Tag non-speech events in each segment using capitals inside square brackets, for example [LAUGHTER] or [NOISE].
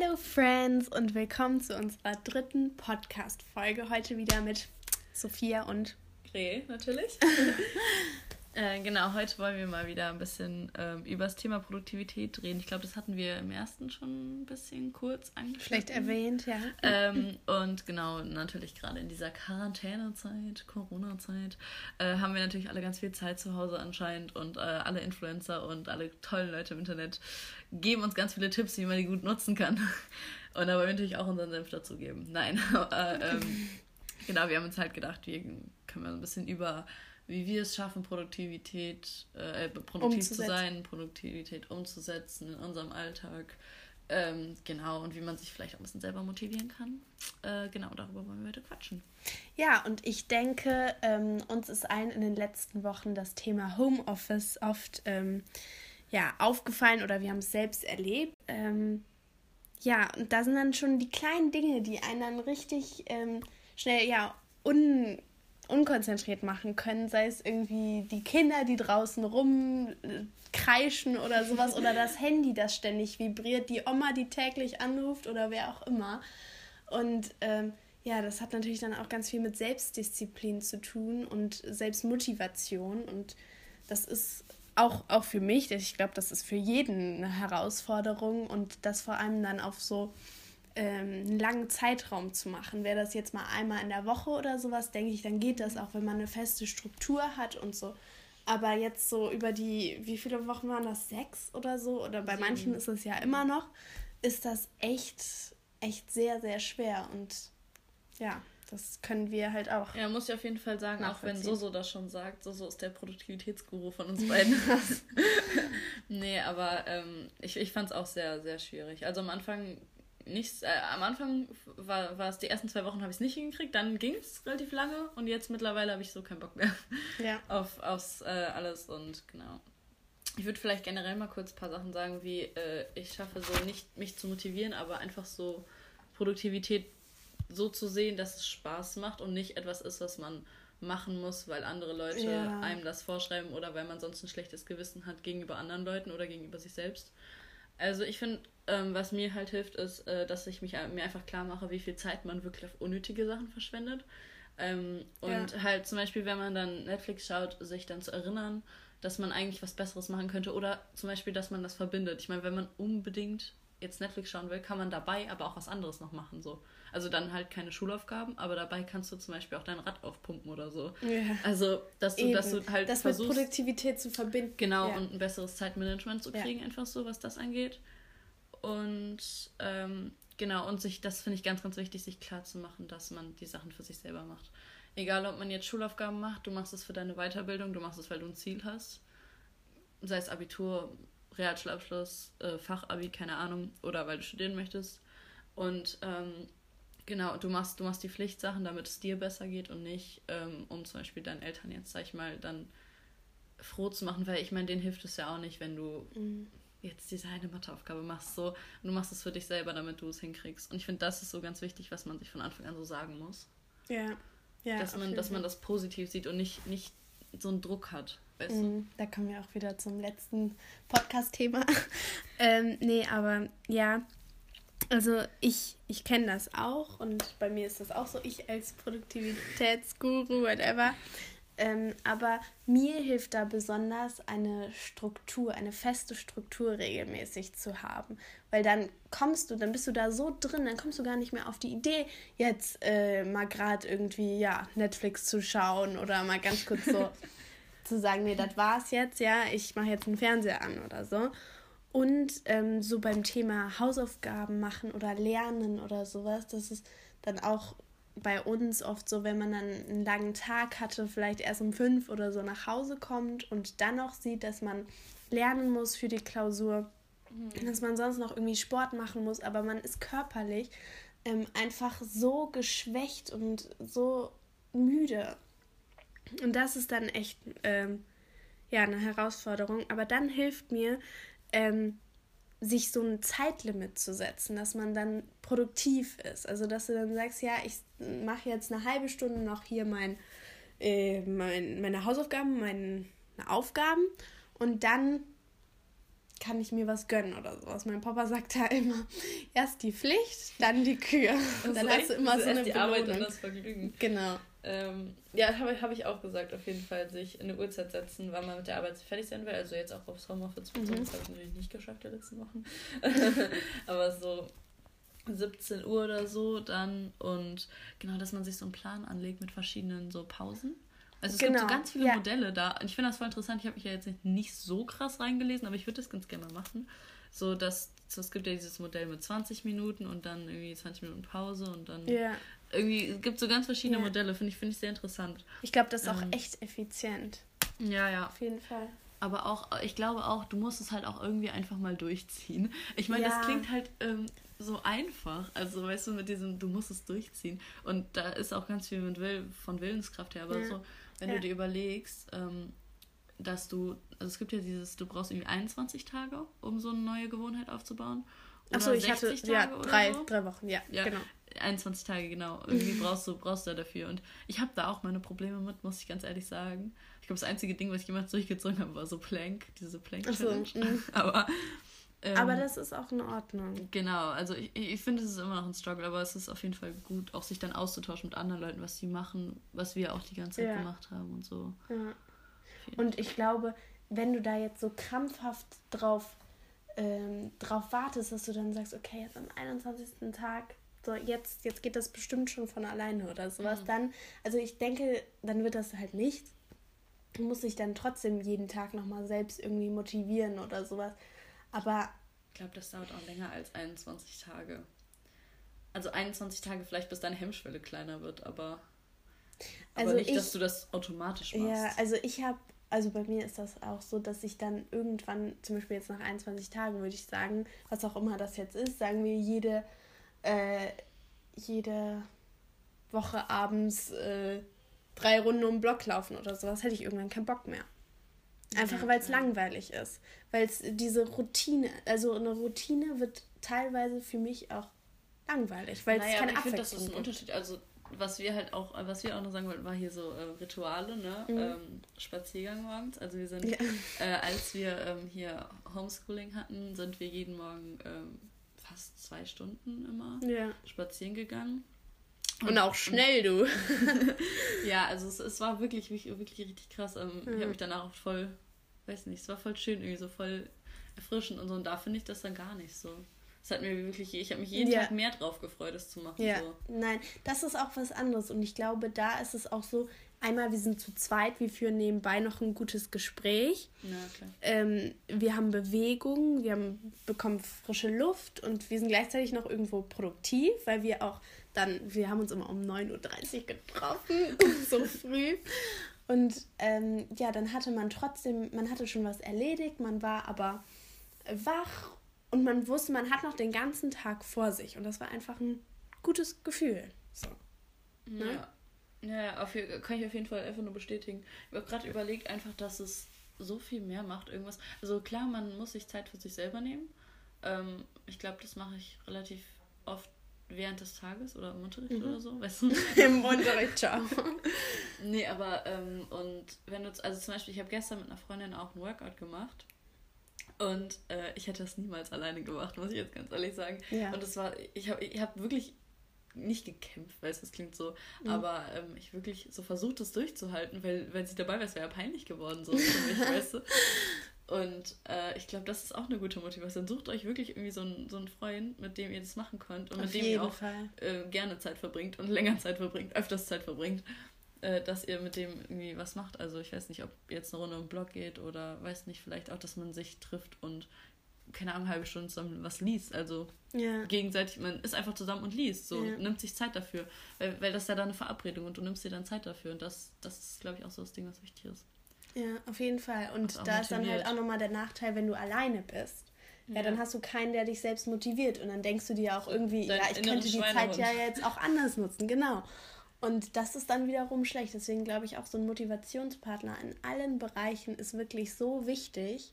Hello Friends und willkommen zu unserer dritten Podcast-Folge. Heute wieder mit Sophia und Re, natürlich. [LAUGHS] äh, genau, heute wollen wir mal wieder ein bisschen ähm, über das Thema Produktivität reden. Ich glaube, das hatten wir im ersten schon ein bisschen kurz angesprochen. Vielleicht erwähnt, ja. Ähm, und genau, natürlich gerade in dieser Quarantänezeit, Corona-Zeit, äh, haben wir natürlich alle ganz viel Zeit zu Hause anscheinend und äh, alle Influencer und alle tollen Leute im Internet geben uns ganz viele Tipps, wie man die gut nutzen kann. Und da wollen wir natürlich auch unseren Senf dazugeben. Nein, [LAUGHS] äh, ähm, [LAUGHS] genau, wir haben uns halt gedacht, wir können wir so ein bisschen über, wie wir es schaffen, Produktivität, äh, produktiv zu sein, Produktivität umzusetzen in unserem Alltag. Ähm, genau, und wie man sich vielleicht auch ein bisschen selber motivieren kann. Äh, genau, darüber wollen wir heute quatschen. Ja, und ich denke, ähm, uns ist allen in den letzten Wochen das Thema Homeoffice oft ähm, ja, aufgefallen oder wir haben es selbst erlebt. Ähm, ja, und da sind dann schon die kleinen Dinge, die einen dann richtig ähm, schnell, ja, un, unkonzentriert machen können. Sei es irgendwie die Kinder, die draußen rumkreischen oder sowas oder das Handy, das ständig vibriert, die Oma, die täglich anruft oder wer auch immer. Und ähm, ja, das hat natürlich dann auch ganz viel mit Selbstdisziplin zu tun und Selbstmotivation. Und das ist auch, auch für mich, ich glaube, das ist für jeden eine Herausforderung und das vor allem dann auf so ähm, einen langen Zeitraum zu machen. Wäre das jetzt mal einmal in der Woche oder sowas, denke ich, dann geht das auch, wenn man eine feste Struktur hat und so. Aber jetzt so über die, wie viele Wochen waren das? Sechs oder so? Oder bei manchen ist es ja immer noch, ist das echt, echt sehr, sehr schwer. Und ja, das können wir halt auch. Ja, muss ich auf jeden Fall sagen, auch wenn Soso das schon sagt, Soso ist der Produktivitätsguru von uns beiden. [LAUGHS] nee, aber ähm, ich, ich fand es auch sehr, sehr schwierig. Also am Anfang nicht, äh, am Anfang war, war es die ersten zwei Wochen habe ich es nicht hingekriegt, dann ging es relativ lange und jetzt mittlerweile habe ich so keinen Bock mehr [LAUGHS] ja. [LAUGHS] auf aufs, äh, alles und genau. Ich würde vielleicht generell mal kurz ein paar Sachen sagen, wie äh, ich schaffe so nicht mich zu motivieren, aber einfach so Produktivität so zu sehen, dass es Spaß macht und nicht etwas ist, was man machen muss, weil andere Leute ja. einem das vorschreiben oder weil man sonst ein schlechtes Gewissen hat gegenüber anderen Leuten oder gegenüber sich selbst. Also ich finde, ähm, was mir halt hilft, ist, äh, dass ich mich mir einfach klar mache, wie viel Zeit man wirklich auf unnötige Sachen verschwendet. Ähm, und ja. halt zum Beispiel, wenn man dann Netflix schaut, sich dann zu erinnern, dass man eigentlich was Besseres machen könnte oder zum Beispiel, dass man das verbindet. Ich meine, wenn man unbedingt jetzt Netflix schauen will, kann man dabei aber auch was anderes noch machen. So. Also dann halt keine Schulaufgaben, aber dabei kannst du zum Beispiel auch dein Rad aufpumpen oder so. Ja. Also, dass du, dass du halt das versuchst, mit Produktivität zu verbinden. Genau, ja. und ein besseres Zeitmanagement zu kriegen, ja. einfach so, was das angeht. Und ähm, genau, und sich, das finde ich ganz, ganz wichtig, sich klar zu machen, dass man die Sachen für sich selber macht. Egal, ob man jetzt Schulaufgaben macht, du machst es für deine Weiterbildung, du machst es, weil du ein Ziel hast. Sei es Abitur, Realschulabschluss, äh, Fachabi, keine Ahnung, oder weil du studieren möchtest. Und ähm, genau, du machst, du machst die Pflichtsachen, damit es dir besser geht und nicht, ähm, um zum Beispiel deinen Eltern jetzt, sag ich mal, dann froh zu machen, weil ich meine, denen hilft es ja auch nicht, wenn du mhm. jetzt diese eine Matheaufgabe machst, so, und du machst es für dich selber, damit du es hinkriegst. Und ich finde, das ist so ganz wichtig, was man sich von Anfang an so sagen muss. Ja. ja dass man, dass man das positiv sieht und nicht, nicht so einen Druck hat. Weißt du? Mm, da kommen wir auch wieder zum letzten Podcast-Thema. [LAUGHS] ähm, nee, aber ja, also ich, ich kenne das auch und bei mir ist das auch so, ich als Produktivitätsguru, whatever. Ähm, aber mir hilft da besonders eine Struktur, eine feste Struktur regelmäßig zu haben. Weil dann kommst du, dann bist du da so drin, dann kommst du gar nicht mehr auf die Idee, jetzt äh, mal gerade irgendwie, ja, Netflix zu schauen oder mal ganz kurz so [LAUGHS] zu sagen, nee, das war's jetzt, ja, ich mache jetzt einen Fernseher an oder so. Und ähm, so beim Thema Hausaufgaben machen oder lernen oder sowas, das ist dann auch bei uns oft so, wenn man dann einen langen Tag hatte, vielleicht erst um fünf oder so nach Hause kommt und dann noch sieht, dass man lernen muss für die Klausur, mhm. dass man sonst noch irgendwie Sport machen muss, aber man ist körperlich ähm, einfach so geschwächt und so müde. Und das ist dann echt ähm, ja eine Herausforderung. Aber dann hilft mir, ähm, sich so ein Zeitlimit zu setzen, dass man dann produktiv ist. Also dass du dann sagst, ja, ich mache jetzt eine halbe Stunde noch hier mein, äh, mein, meine Hausaufgaben, meine Aufgaben und dann kann ich mir was gönnen oder sowas. Mein Papa sagt da immer, [LAUGHS] erst die Pflicht, dann die Kühe. Und dann hast du immer so eine die Belohnung. Arbeit und das Vergnügen. Genau. Ähm, ja, habe hab ich auch gesagt, auf jeden Fall sich eine Uhrzeit setzen, wann man mit der Arbeit fertig sein will. Also jetzt auch aufs Homeoffice bezogen, mhm. das habe ich natürlich nicht geschafft die letzten Wochen. [LAUGHS] Aber so 17 Uhr oder so dann und genau, dass man sich so einen Plan anlegt mit verschiedenen so Pausen. Also es genau. gibt so ganz viele ja. Modelle da. Und ich finde das voll interessant. Ich habe mich ja jetzt nicht so krass reingelesen, aber ich würde das ganz gerne mal machen. So, dass so, es gibt ja dieses Modell mit 20 Minuten und dann irgendwie 20 Minuten Pause und dann ja. Irgendwie, es gibt so ganz verschiedene ja. Modelle, finde ich, finde ich sehr interessant. Ich glaube, das ist auch ähm, echt effizient. Ja, ja. Auf jeden Fall. Aber auch, ich glaube auch, du musst es halt auch irgendwie einfach mal durchziehen. Ich meine, ja. das klingt halt ähm, so einfach. Also, weißt du, mit diesem, du musst es durchziehen. Und da ist auch ganz viel mit Will, von Willenskraft her, aber so, wenn du dir überlegst, ähm, dass du, also es gibt ja dieses, du brauchst irgendwie 21 Tage, um so eine neue Gewohnheit aufzubauen. Achso, ich hatte ja, drei, so. drei Wochen, ja, ja, genau. 21 Tage, genau. Irgendwie brauchst du, brauchst du dafür. Und ich habe da auch meine Probleme mit, muss ich ganz ehrlich sagen. Ich glaube, das einzige Ding, was ich jemals durchgezogen habe, war so Plank, diese Plank-Challenge. So, mhm. [LAUGHS] aber, ähm, aber das ist auch in Ordnung. Genau, also ich, ich finde, es ist immer noch ein Struggle, aber es ist auf jeden Fall gut, auch sich dann auszutauschen mit anderen Leuten, was sie machen, was wir auch die ganze Zeit ja. gemacht haben und so. Ja. Und ich glaube, wenn du da jetzt so krampfhaft drauf, ähm, drauf wartest, dass du dann sagst, okay, jetzt am 21. Tag, so jetzt, jetzt geht das bestimmt schon von alleine oder sowas, mhm. dann, also ich denke, dann wird das halt nicht. Du musst dich dann trotzdem jeden Tag nochmal selbst irgendwie motivieren oder sowas. Aber. Ich glaube, das dauert auch länger als 21 Tage. Also 21 Tage vielleicht, bis deine Hemmschwelle kleiner wird, aber. Also aber nicht, ich, dass du das automatisch machst. Ja, also ich habe also bei mir ist das auch so, dass ich dann irgendwann, zum Beispiel jetzt nach 21 Tagen, würde ich sagen, was auch immer das jetzt ist, sagen wir jede, äh, jede Woche abends äh, drei Runden um den Block laufen oder sowas, hätte ich irgendwann keinen Bock mehr. Einfach ja, weil es ja. langweilig ist. Weil es diese Routine, also eine Routine wird teilweise für mich auch langweilig, weil naja, es keine ich finde, das ist ein Unterschied. Also was wir halt auch, was wir auch noch sagen wollten, war hier so äh, Rituale, ne? Mhm. Ähm, Spaziergang morgens. Also wir sind, ja. äh, als wir ähm, hier Homeschooling hatten, sind wir jeden Morgen ähm, fast zwei Stunden immer ja. spazieren gegangen. Und, und auch schnell, du. [LAUGHS] ja, also es, es war wirklich, wirklich, wirklich richtig krass. Ähm. Ich habe mich danach auch voll, weiß nicht, es war voll schön, irgendwie so voll erfrischend und so. Und da finde ich das dann gar nicht so. Es hat mir wirklich, ich habe mich jeden ja. Tag mehr drauf gefreut, das zu machen. Ja. So. Nein, das ist auch was anderes. Und ich glaube, da ist es auch so, einmal, wir sind zu zweit, wir führen nebenbei noch ein gutes Gespräch. Ja, klar. Ähm, wir haben Bewegung, wir haben, bekommen frische Luft und wir sind gleichzeitig noch irgendwo produktiv, weil wir auch dann, wir haben uns immer um 9.30 Uhr getroffen, [LAUGHS] so früh. Und ähm, ja, dann hatte man trotzdem, man hatte schon was erledigt, man war aber wach und man wusste, man hat noch den ganzen Tag vor sich. Und das war einfach ein gutes Gefühl. So. Ne? Ja, ja auf, kann ich auf jeden Fall einfach nur bestätigen. Ich habe gerade überlegt, einfach, dass es so viel mehr macht, irgendwas. Also klar, man muss sich Zeit für sich selber nehmen. Ähm, ich glaube, das mache ich relativ oft während des Tages oder im Unterricht mhm. oder so, [LAUGHS] weißt du? Im Unterricht, ciao. nee, aber ähm, und wenn du, also zum Beispiel, ich habe gestern mit einer Freundin auch ein Workout gemacht und äh, ich hätte das niemals alleine gemacht, muss ich jetzt ganz ehrlich sagen. Ja. Und es war, ich habe ich hab wirklich nicht gekämpft, weil es klingt so, mhm. aber ähm, ich wirklich so versucht, das durchzuhalten, weil wenn sie dabei wäre, es wäre ja peinlich geworden, so für mich, [LAUGHS] weißt du. Und äh, ich glaube, das ist auch eine gute Motivation. Sucht euch wirklich irgendwie so einen, so einen Freund, mit dem ihr das machen könnt und Auf mit dem ihr auch äh, gerne Zeit verbringt und länger Zeit verbringt, öfters Zeit verbringt äh, dass ihr mit dem irgendwie was macht. Also ich weiß nicht, ob jetzt eine Runde im Blog geht oder weiß nicht, vielleicht auch, dass man sich trifft und keine Ahnung, halbe Stunde zusammen was liest. Also ja. gegenseitig, man ist einfach zusammen und liest, so ja. nimmt sich Zeit dafür. Weil, weil das ist ja dann eine Verabredung und du nimmst dir dann Zeit dafür. Und das, das ist, glaube ich, auch so das Ding, was wichtig ist. Ja, auf jeden Fall. Und da motiviert. ist dann halt auch nochmal der Nachteil, wenn du alleine bist. Ja, ja, dann hast du keinen, der dich selbst motiviert. Und dann denkst du dir auch irgendwie, Dein ja, ich könnte die Zeit ja jetzt auch anders nutzen. Genau. Und das ist dann wiederum schlecht. Deswegen glaube ich auch, so ein Motivationspartner in allen Bereichen ist wirklich so wichtig.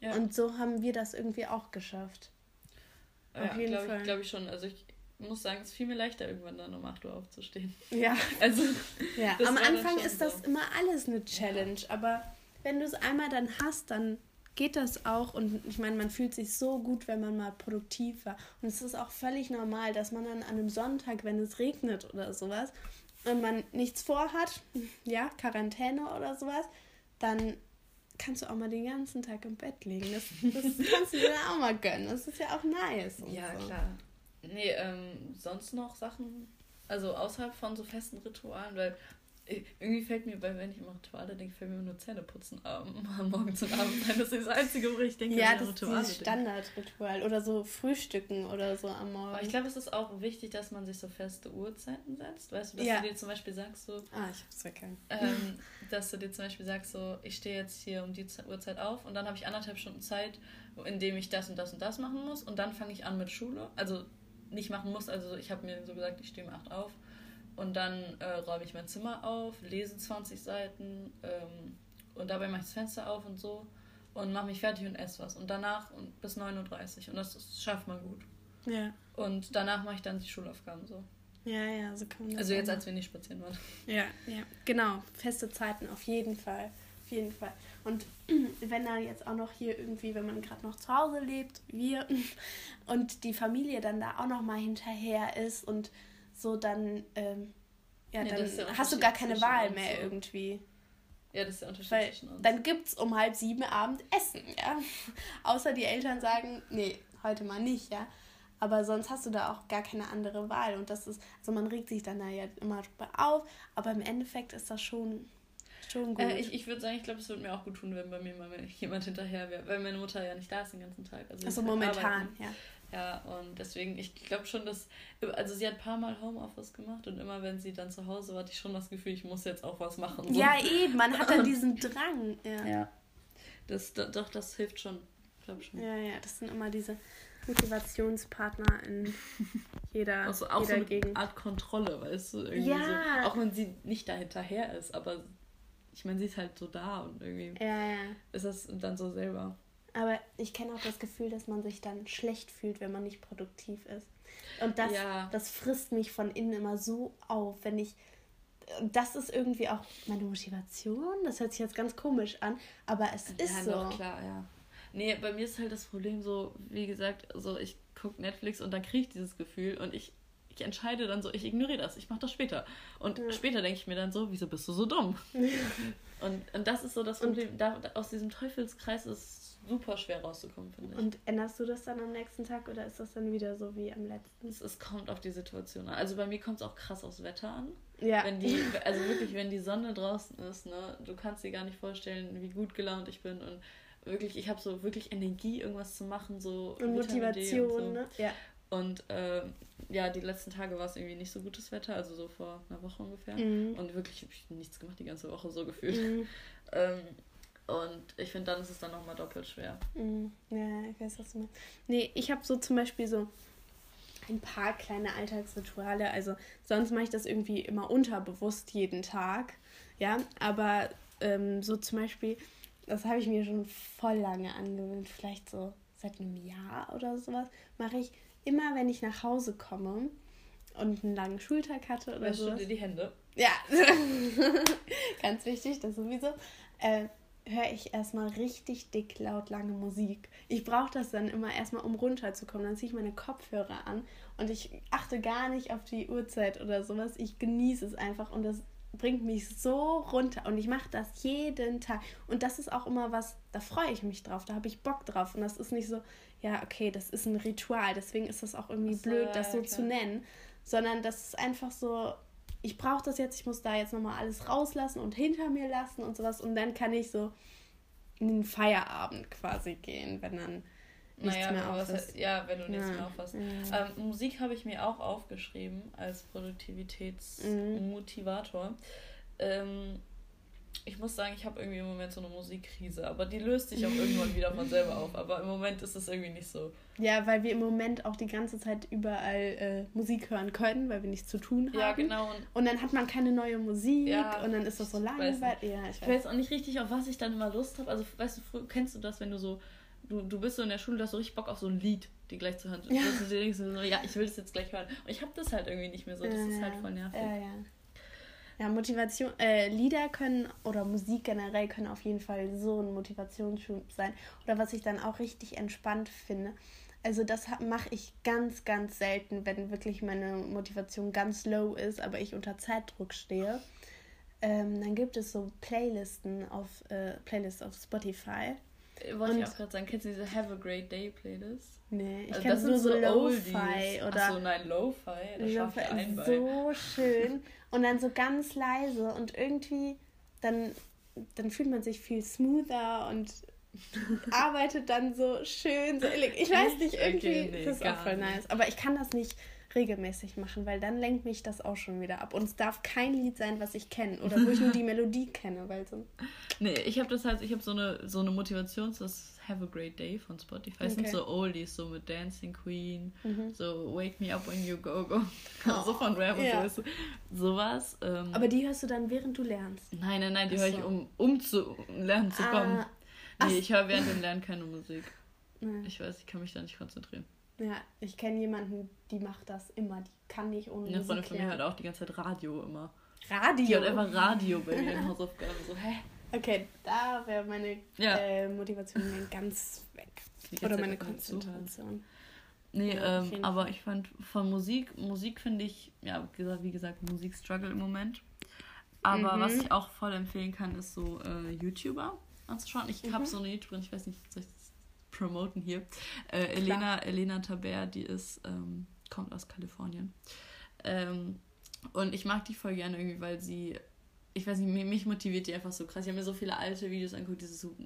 Ja. Und so haben wir das irgendwie auch geschafft. Ja, Auf jeden glaub Fall. Glaube ich schon. Also ich muss sagen, es ist viel mir leichter, irgendwann dann um 8 Uhr aufzustehen. Ja. [LAUGHS] Also, ja. am Anfang ist das so. immer alles eine Challenge. Aber wenn du es einmal dann hast, dann geht das auch. Und ich meine, man fühlt sich so gut, wenn man mal produktiv war. Und es ist auch völlig normal, dass man dann an einem Sonntag, wenn es regnet oder sowas, und man nichts vorhat, [LAUGHS] ja, Quarantäne oder sowas, dann kannst du auch mal den ganzen Tag im Bett liegen. Das, das [LAUGHS] kannst du dir auch mal gönnen. Das ist ja auch nice. ja, so. klar. Nee, ähm, sonst noch Sachen, also außerhalb von so festen Ritualen, weil irgendwie fällt mir bei, wenn ich immer Rituale denke, fällt mir nur Zähneputzen ähm, morgens und abends ein. Das ist das Einzige, wo ich denke, ja, das Rituale ist Standardritual oder so Frühstücken oder so am Morgen. Aber ich glaube, es ist auch wichtig, dass man sich so feste Uhrzeiten setzt. Weißt du, dass ja. du dir zum Beispiel sagst, so. Ah, ich hab's verkannt. Ähm, [LAUGHS] dass du dir zum Beispiel sagst, so, ich stehe jetzt hier um die Uhrzeit auf und dann habe ich anderthalb Stunden Zeit, in dem ich das und das und das machen muss und dann fange ich an mit Schule. Also nicht machen muss, also ich habe mir so gesagt, ich stehe um 8 auf und dann äh, räume ich mein Zimmer auf, lese 20 Seiten ähm, und dabei mache ich das Fenster auf und so und mache mich fertig und esse was. Und danach und bis 9.30 Uhr. Und das, das schafft man gut. Ja. Und danach mache ich dann die Schulaufgaben so. Ja, ja, so kann man das Also jetzt, als wir nicht spazieren waren. Ja, ja, genau. Feste Zeiten auf jeden Fall. Auf jeden Fall. Und [CLEARS THROAT] wenn dann jetzt auch noch hier irgendwie, wenn man gerade noch zu Hause lebt, wir, [LAUGHS] und die Familie dann da auch noch mal hinterher ist und so dann, ähm, ja, ja dann hast du gar keine Wahl mehr so. irgendwie. Ja, das ist der Unterschied Weil zwischen uns. Dann gibt es um halb sieben Abend Essen, ja. [LAUGHS] Außer die Eltern sagen, nee, heute mal nicht, ja. Aber sonst hast du da auch gar keine andere Wahl. Und das ist, also man regt sich dann da ja immer auf, aber im Endeffekt ist das schon, schon gut. Äh, ich ich würde sagen, ich glaube, es würde mir auch gut tun, wenn bei mir mal jemand hinterher wäre, weil meine Mutter ja nicht da ist den ganzen Tag. Also, also momentan, arbeiten. ja. Ja, und deswegen, ich glaube schon, dass. Also, sie hat ein paar Mal Homeoffice gemacht und immer, wenn sie dann zu Hause war, hatte ich schon das Gefühl, ich muss jetzt auch was machen. So. Ja, eben, man hat dann [LAUGHS] diesen Drang. Ja. ja. Das, doch, das hilft schon. Ich glaube schon. Ja, ja, das sind immer diese Motivationspartner in jeder, also auch jeder so eine Gegend. Art Kontrolle, weißt du? Irgendwie ja. So, auch wenn sie nicht da hinterher ist, aber ich meine, sie ist halt so da und irgendwie ja, ja. ist das dann so selber. Aber ich kenne auch das Gefühl, dass man sich dann schlecht fühlt, wenn man nicht produktiv ist. Und das, ja. das frisst mich von innen immer so auf, wenn ich. Das ist irgendwie auch meine Motivation. Das hört sich jetzt ganz komisch an, aber es ja, ist so. Doch, klar, ja. Nee, bei mir ist halt das Problem so, wie gesagt, so ich gucke Netflix und dann kriege ich dieses Gefühl und ich, ich entscheide dann so, ich ignoriere das, ich mache das später. Und ja. später denke ich mir dann so, wieso bist du so dumm? [LAUGHS] und, und das ist so das Problem. Da, aus diesem Teufelskreis ist super schwer rauszukommen, finde ich. Und änderst du das dann am nächsten Tag oder ist das dann wieder so wie am letzten? Es, es kommt auf die Situation an. Also bei mir kommt es auch krass aufs Wetter an. Ja. Wenn die, [LAUGHS] also wirklich, wenn die Sonne draußen ist, ne, du kannst dir gar nicht vorstellen, wie gut gelaunt ich bin und wirklich, ich habe so wirklich Energie, irgendwas zu machen, so und Motivation, und so. ne? Ja. Und äh, ja, die letzten Tage war es irgendwie nicht so gutes Wetter, also so vor einer Woche ungefähr. Mhm. Und wirklich habe ich nichts gemacht die ganze Woche so gefühlt. Mhm. [LAUGHS] ähm, und ich finde, dann ist es dann nochmal doppelt schwer. Mm, ja, ich weiß, was du meinst. Nee, ich habe so zum Beispiel so ein paar kleine Alltagsrituale. Also sonst mache ich das irgendwie immer unterbewusst jeden Tag. Ja, aber ähm, so zum Beispiel, das habe ich mir schon voll lange angewöhnt, vielleicht so seit einem Jahr oder sowas, mache ich immer, wenn ich nach Hause komme und einen langen Schultag hatte oder so. dir die Hände. Ja, [LAUGHS] ganz wichtig, das sowieso. Äh, höre ich erstmal richtig dick laut lange Musik. Ich brauche das dann immer erstmal, um runterzukommen. Dann ziehe ich meine Kopfhörer an und ich achte gar nicht auf die Uhrzeit oder sowas. Ich genieße es einfach und das bringt mich so runter und ich mache das jeden Tag. Und das ist auch immer was, da freue ich mich drauf, da habe ich Bock drauf. Und das ist nicht so, ja, okay, das ist ein Ritual, deswegen ist das auch irgendwie so, blöd, das so ja, zu nennen, sondern das ist einfach so, ich brauche das jetzt, ich muss da jetzt nochmal alles rauslassen und hinter mir lassen und sowas. Und dann kann ich so in den Feierabend quasi gehen, wenn dann nichts naja, mehr auf ist. Ja, wenn du nichts ja. mehr aufhast. Ja. Ähm, Musik habe ich mir auch aufgeschrieben als Produktivitätsmotivator. Mhm. Ähm, ich muss sagen, ich habe irgendwie im Moment so eine Musikkrise, aber die löst sich auch irgendwann wieder von selber auf. Aber im Moment ist es irgendwie nicht so. Ja, weil wir im Moment auch die ganze Zeit überall äh, Musik hören können, weil wir nichts zu tun haben. Ja, genau. Und, und dann hat man keine neue Musik ja, und dann ist das so langweilig. Ja, ich weiß. ich weiß auch nicht richtig, auf was ich dann immer Lust habe. Also, weißt du, kennst du das, wenn du so, du, du bist so in der Schule, du hast so richtig Bock auf so ein Lied, die gleich zu hören. Ja. Du denkst so, ja, ich will das jetzt gleich hören. Und ich habe das halt irgendwie nicht mehr so. Das ist halt voll nervig. Ja, ja. Ja, Motivation, äh, Lieder können oder Musik generell können auf jeden Fall so ein Motivationsschub sein. Oder was ich dann auch richtig entspannt finde. Also das mache ich ganz, ganz selten, wenn wirklich meine Motivation ganz low ist, aber ich unter Zeitdruck stehe. Ähm, dann gibt es so Playlisten auf äh, Playlists auf Spotify. Wollte ich auch gerade sagen, kennst du diese Have a Great Day Playlist? Nee, ich also kenne nur so, so Lo-Fi oder. Achso, nein, Lo-Fi. Das Lo ein So schön. Und dann so ganz leise und irgendwie dann, dann fühlt man sich viel smoother und arbeitet dann so schön, so Ich weiß nicht, irgendwie, okay, nee, das ist auch voll nice. Aber ich kann das nicht regelmäßig machen, weil dann lenkt mich das auch schon wieder ab. Und es darf kein Lied sein, was ich kenne oder wo ich nur [LAUGHS] die Melodie kenne, weil so. Nee, ich habe das halt, ich habe so eine, so eine Motivation, das Have a Great Day von Spotify. Okay. Es sind so Oldies, so mit Dancing Queen, mhm. so Wake Me Up When You Go Go. Oh, [LAUGHS] so von Rap und ja. so. Sowas. Ähm, Aber die hörst du dann, während du lernst? Nein, nein, nein, die höre ich, um, um zu lernen zu kommen. Ah. Nee, ich höre während dem Lernen keine Musik. Nee. Ich weiß, ich kann mich da nicht konzentrieren. Ja, ich kenne jemanden, die macht das immer. Die kann nicht ohne Eine Freundin von mir hört auch die ganze Zeit Radio immer. Radio? Die hat einfach Radio bei ihren Hausaufgaben. So, hä? Okay, da wäre meine ja. äh, Motivation ganz weg. Oder meine Konzentration. Nee, ja, ähm, aber ich fand von Musik, Musik finde ich, ja, wie gesagt, Musik struggle im Moment. Aber mhm. was ich auch voll empfehlen kann, ist so äh, YouTuber anzuschauen. Ich mhm. habe so eine YouTuberin, ich weiß nicht, soll ich das promoten hier? Äh, Elena, Elena Taber, die ist, ähm, kommt aus Kalifornien. Ähm, und ich mag die voll gerne irgendwie, weil sie ich weiß nicht, mich motiviert die einfach so krass. Ich habe mir so viele alte Videos angeguckt, dieses so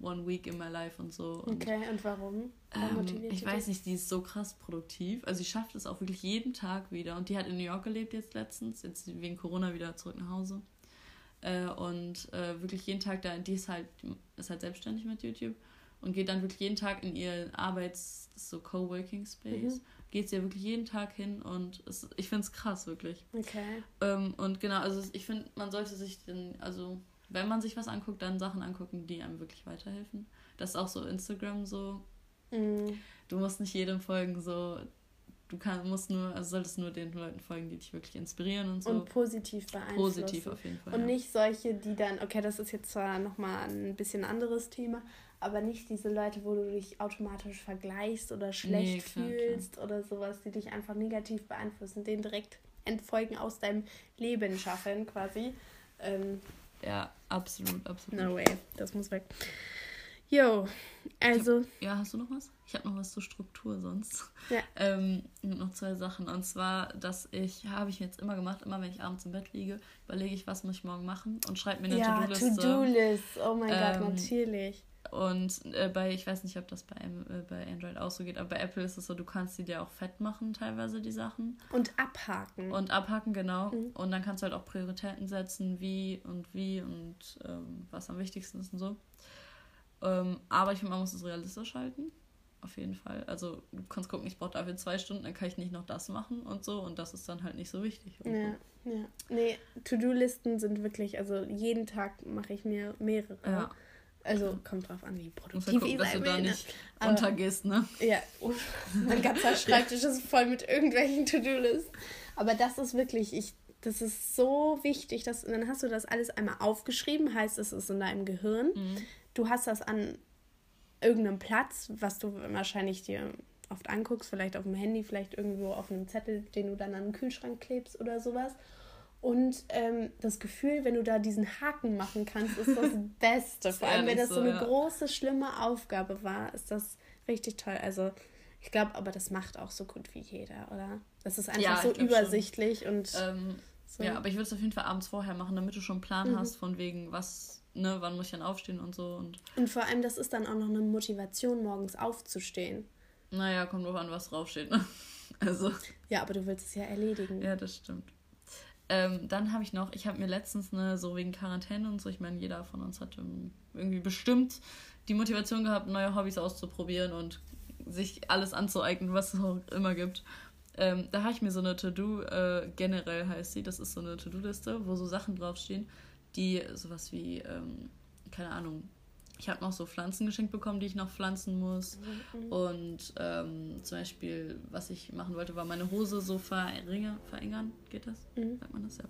One Week in My Life und so. Und, okay, und warum? Ähm, ich weiß nicht, die ist so krass produktiv. Also sie schafft es auch wirklich jeden Tag wieder. Und die hat in New York gelebt jetzt letztens, jetzt wegen Corona wieder zurück nach Hause. Äh, und äh, wirklich jeden Tag da, die ist halt, ist halt selbstständig mit YouTube und geht dann wirklich jeden Tag in ihren Arbeits-, so Coworking Space. Mhm geht sie ja wirklich jeden Tag hin und es, ich finde es krass, wirklich. Okay. Ähm, und genau, also ich finde, man sollte sich dann, also wenn man sich was anguckt, dann Sachen angucken, die einem wirklich weiterhelfen. Das ist auch so Instagram so. Mhm. Du musst nicht jedem folgen, so. Du kann, musst nur, also solltest nur den Leuten folgen, die dich wirklich inspirieren und so. Und positiv beeinflussen. Positiv auf jeden Fall. Und ja. nicht solche, die dann, okay, das ist jetzt zwar nochmal ein bisschen anderes Thema, aber nicht diese Leute, wo du dich automatisch vergleichst oder schlecht nee, klar, fühlst klar. oder sowas, die dich einfach negativ beeinflussen, den direkt entfolgen aus deinem Leben schaffen quasi. Ähm, ja, absolut, absolut. No way, das muss weg. Jo, also. ja, hast du noch was? Ich habe noch was zur Struktur sonst. Ja. Ähm, noch zwei Sachen. Und zwar, dass ich, habe ich jetzt immer gemacht, immer wenn ich abends im Bett liege, überlege ich, was muss ich morgen machen und schreibe mir eine ja, To-Do-Liste. To-Do-List, oh mein ähm, Gott, natürlich. Und äh, bei, ich weiß nicht, ob das bei, äh, bei Android auch so geht, aber bei Apple ist es so, du kannst die dir auch fett machen, teilweise die Sachen. Und abhaken. Und abhaken, genau. Mhm. Und dann kannst du halt auch Prioritäten setzen, wie und wie und ähm, was am wichtigsten ist und so. Ähm, aber ich finde, man muss es realistisch halten. Auf jeden Fall. Also du kannst gucken, ich brauche dafür zwei Stunden, dann kann ich nicht noch das machen und so. Und das ist dann halt nicht so wichtig. Ja, so. ja. Nee, To-Do-Listen sind wirklich, also jeden Tag mache ich mir mehrere. Ja. Also kommt drauf an, wie produktiv ich dass du da nicht ne? untergehst, ne? Ja, mein ganzer [LAUGHS] Schreibtisch ist voll mit irgendwelchen To-Do-Lists. Aber das ist wirklich, ich, das ist so wichtig, dass dann hast du das alles einmal aufgeschrieben, heißt es ist in deinem Gehirn. Mhm. Du hast das an irgendeinem Platz, was du wahrscheinlich dir oft anguckst, vielleicht auf dem Handy, vielleicht irgendwo auf einem Zettel, den du dann an den Kühlschrank klebst oder sowas. Und ähm, das Gefühl, wenn du da diesen Haken machen kannst, ist das [LAUGHS] Beste. Vor allem, wenn das so, eine ja. große, schlimme Aufgabe war, ist das richtig toll. Also, ich glaube, aber das macht auch so gut wie jeder, oder? Das ist einfach ja, so übersichtlich schon. und. Ähm, so. Ja, aber ich würde es auf jeden Fall abends vorher machen, damit du schon einen Plan mhm. hast, von wegen, was, ne, wann muss ich dann aufstehen und so. Und, und vor allem, das ist dann auch noch eine Motivation, morgens aufzustehen. Naja, kommt drauf an, was draufsteht, ne? [LAUGHS] Also. Ja, aber du willst es ja erledigen. Ja, das stimmt. Ähm, dann habe ich noch, ich habe mir letztens eine, so wegen Quarantäne und so, ich meine, jeder von uns hat irgendwie bestimmt die Motivation gehabt, neue Hobbys auszuprobieren und sich alles anzueignen, was es auch immer gibt. Ähm, da habe ich mir so eine To-Do, äh, generell heißt sie, das ist so eine To-Do-Liste, wo so Sachen draufstehen, die sowas wie, ähm, keine Ahnung, ich habe noch so Pflanzen geschenkt bekommen, die ich noch pflanzen muss. Mhm. Und ähm, zum Beispiel, was ich machen wollte, war meine Hose so verringern, verengern. Geht das? Mhm. Sagt man das ja?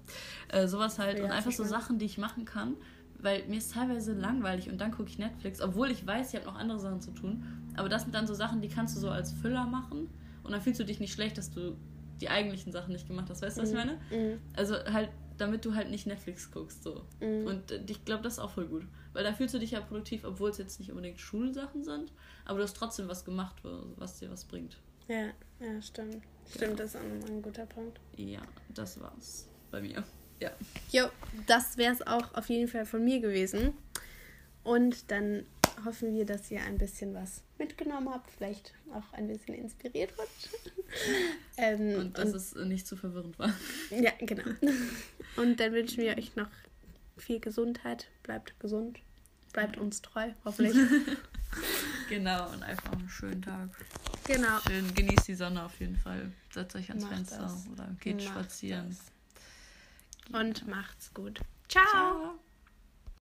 Äh, sowas halt. Ja, und einfach so Sachen, die ich machen kann. Weil mir ist teilweise langweilig und dann gucke ich Netflix, obwohl ich weiß, ich habe noch andere Sachen zu tun. Aber das sind dann so Sachen, die kannst du so als Füller machen. Und dann fühlst du dich nicht schlecht, dass du die eigentlichen Sachen nicht gemacht hast. Weißt du, was ich mhm. meine? Mhm. Also halt, damit du halt nicht Netflix guckst. so. Mhm. Und äh, ich glaube, das ist auch voll gut. Weil da fühlst du dich ja produktiv, obwohl es jetzt nicht unbedingt Schulsachen sind, aber du hast trotzdem was gemacht, was dir was bringt. Ja, ja, stimmt. Stimmt, ja. das ist auch ein guter Punkt. Ja, das war's bei mir. Ja. Jo, das wäre es auch auf jeden Fall von mir gewesen. Und dann hoffen wir, dass ihr ein bisschen was mitgenommen habt, vielleicht auch ein bisschen inspiriert wird. [LAUGHS] ähm, und dass und, es nicht zu verwirrend war. Ja, genau. [LAUGHS] Und dann wünschen wir euch noch viel Gesundheit. Bleibt gesund bleibt uns treu, hoffentlich. [LAUGHS] genau, und einfach einen schönen Tag. Genau. Schön, genießt die Sonne auf jeden Fall. Setzt euch ans macht Fenster das. oder geht macht spazieren. Das. Und macht's gut. Ciao. Ciao.